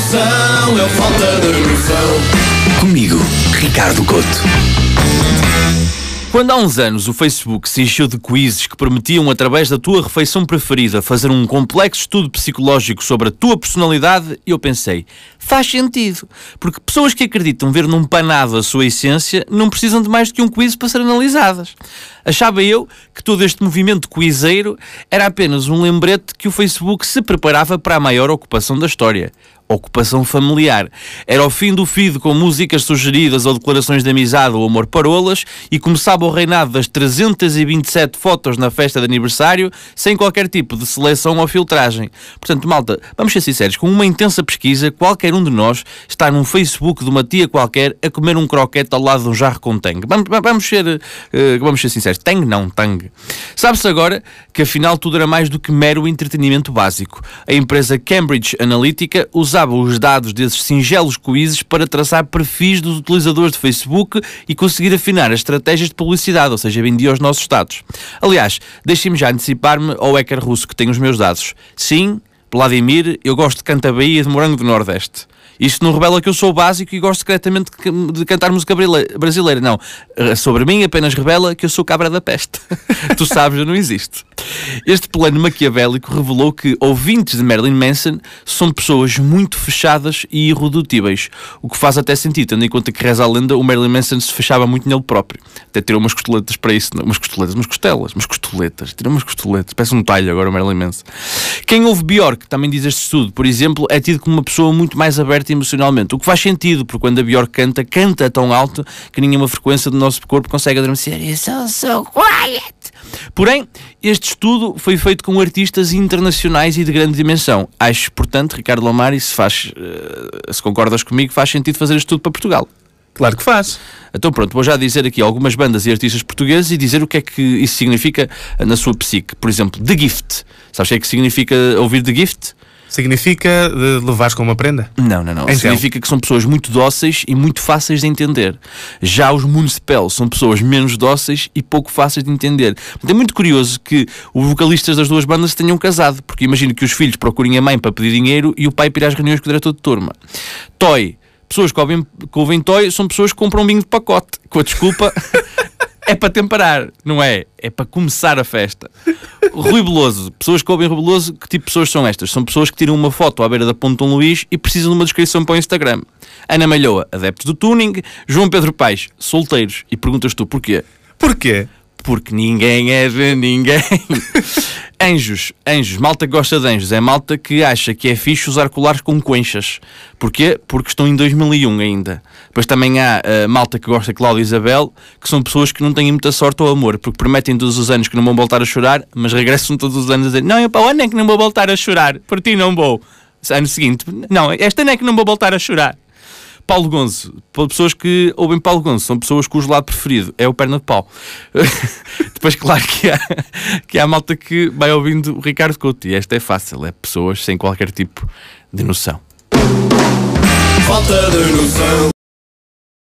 é falta de noção. Comigo, Ricardo Couto. Quando há uns anos o Facebook se encheu de quizzes que prometiam, através da tua refeição preferida, fazer um complexo estudo psicológico sobre a tua personalidade, eu pensei, faz sentido. Porque pessoas que acreditam ver num panado a sua essência não precisam de mais do que um quiz para ser analisadas. Achava eu que todo este movimento quizeiro era apenas um lembrete que o Facebook se preparava para a maior ocupação da história ocupação familiar. Era o fim do feed com músicas sugeridas ou declarações de amizade ou amor parolas e começava o reinado das 327 fotos na festa de aniversário sem qualquer tipo de seleção ou filtragem. Portanto, malta, vamos ser sinceros, com uma intensa pesquisa, qualquer um de nós está num Facebook de uma tia qualquer a comer um croquete ao lado de um jarro com tangue. Vamos, vamos, ser, uh, vamos ser sinceros, tangue não, tangue. Sabe-se agora que afinal tudo era mais do que mero entretenimento básico. A empresa Cambridge Analytica usava usava os dados desses singelos quizzes para traçar perfis dos utilizadores de Facebook e conseguir afinar as estratégias de publicidade, ou seja, vendia aos nossos dados. Aliás, deixem-me já antecipar-me ao hacker russo que tem os meus dados. Sim, Vladimir, eu gosto de cantar Bahia de Morango do Nordeste. Isto não revela que eu sou básico e gosto secretamente de cantar música brasileira. Não. Eh, sobre mim apenas revela que eu sou cabra da peste. tu sabes, eu não existo. Este plano maquiavélico revelou que ouvintes de Marilyn Manson são pessoas muito fechadas e irredutíveis, o que faz até sentido, tendo em conta que reza a lenda, o Marilyn Manson se fechava muito nele próprio. Até tirou umas costeletas para isso, não, umas costeletas, umas costelas, umas costoletas, tirou umas costeletas, parece um talho agora o Marilyn Manson. Quem ouve Bjork, também diz este estudo, por exemplo, é tido como uma pessoa muito mais aberta emocionalmente, o que faz sentido, porque quando a Bjork canta, canta tão alto que nenhuma frequência do nosso corpo consegue adormecer. It's so, so quiet! Porém, este estudo foi feito com artistas internacionais e de grande dimensão. Acho, portanto, Ricardo Lomari, se, faz, uh, se concordas comigo, faz sentido fazer este estudo para Portugal. Claro que faz. Então pronto, vou já dizer aqui algumas bandas e artistas portugueses e dizer o que é que isso significa na sua psique. Por exemplo, The Gift. Sabes o que é que significa ouvir The Gift? Significa levar com uma prenda? Não, não, não. Então. Significa que são pessoas muito dóceis e muito fáceis de entender. Já os Municipal são pessoas menos dóceis e pouco fáceis de entender. É muito curioso que os vocalistas das duas bandas tenham casado, porque imagino que os filhos procurem a mãe para pedir dinheiro e o pai para ir às reuniões com o diretor de turma. Toy. Pessoas que ouvem, que ouvem Toy são pessoas que compram um binho de pacote, com a desculpa é para temperar, não é? É para começar a festa. Rui Beloso, pessoas que ouvem Rui Beloso, que tipo de pessoas são estas? São pessoas que tiram uma foto à beira da Ponte Dom Luís e precisam de uma descrição para o Instagram. Ana Malhoa, adeptos do tuning. João Pedro Paes, solteiros. E perguntas tu porquê? Porquê? Porque ninguém é de ninguém. Anjos, anjos, malta que gosta de anjos, é malta que acha que é fixe usar colares com conchas. Porquê? Porque estão em 2001 ainda. Depois também há uh, malta que gosta de Cláudia e Isabel, que são pessoas que não têm muita sorte ou amor, porque prometem todos os anos que não vão voltar a chorar, mas regressam todos os anos a dizer: Não, eu para o ano é que não vou voltar a chorar, por ti não vou. Ano seguinte, não, este ano é que não vou voltar a chorar. Paulo Gonzo, pessoas que ouvem Paulo Gonzo, são pessoas cujo lado preferido é o perna de pau. Depois, claro que há, que há malta que vai ouvindo o Ricardo Couto, e esta é fácil, é pessoas sem qualquer tipo de noção. Falta de noção.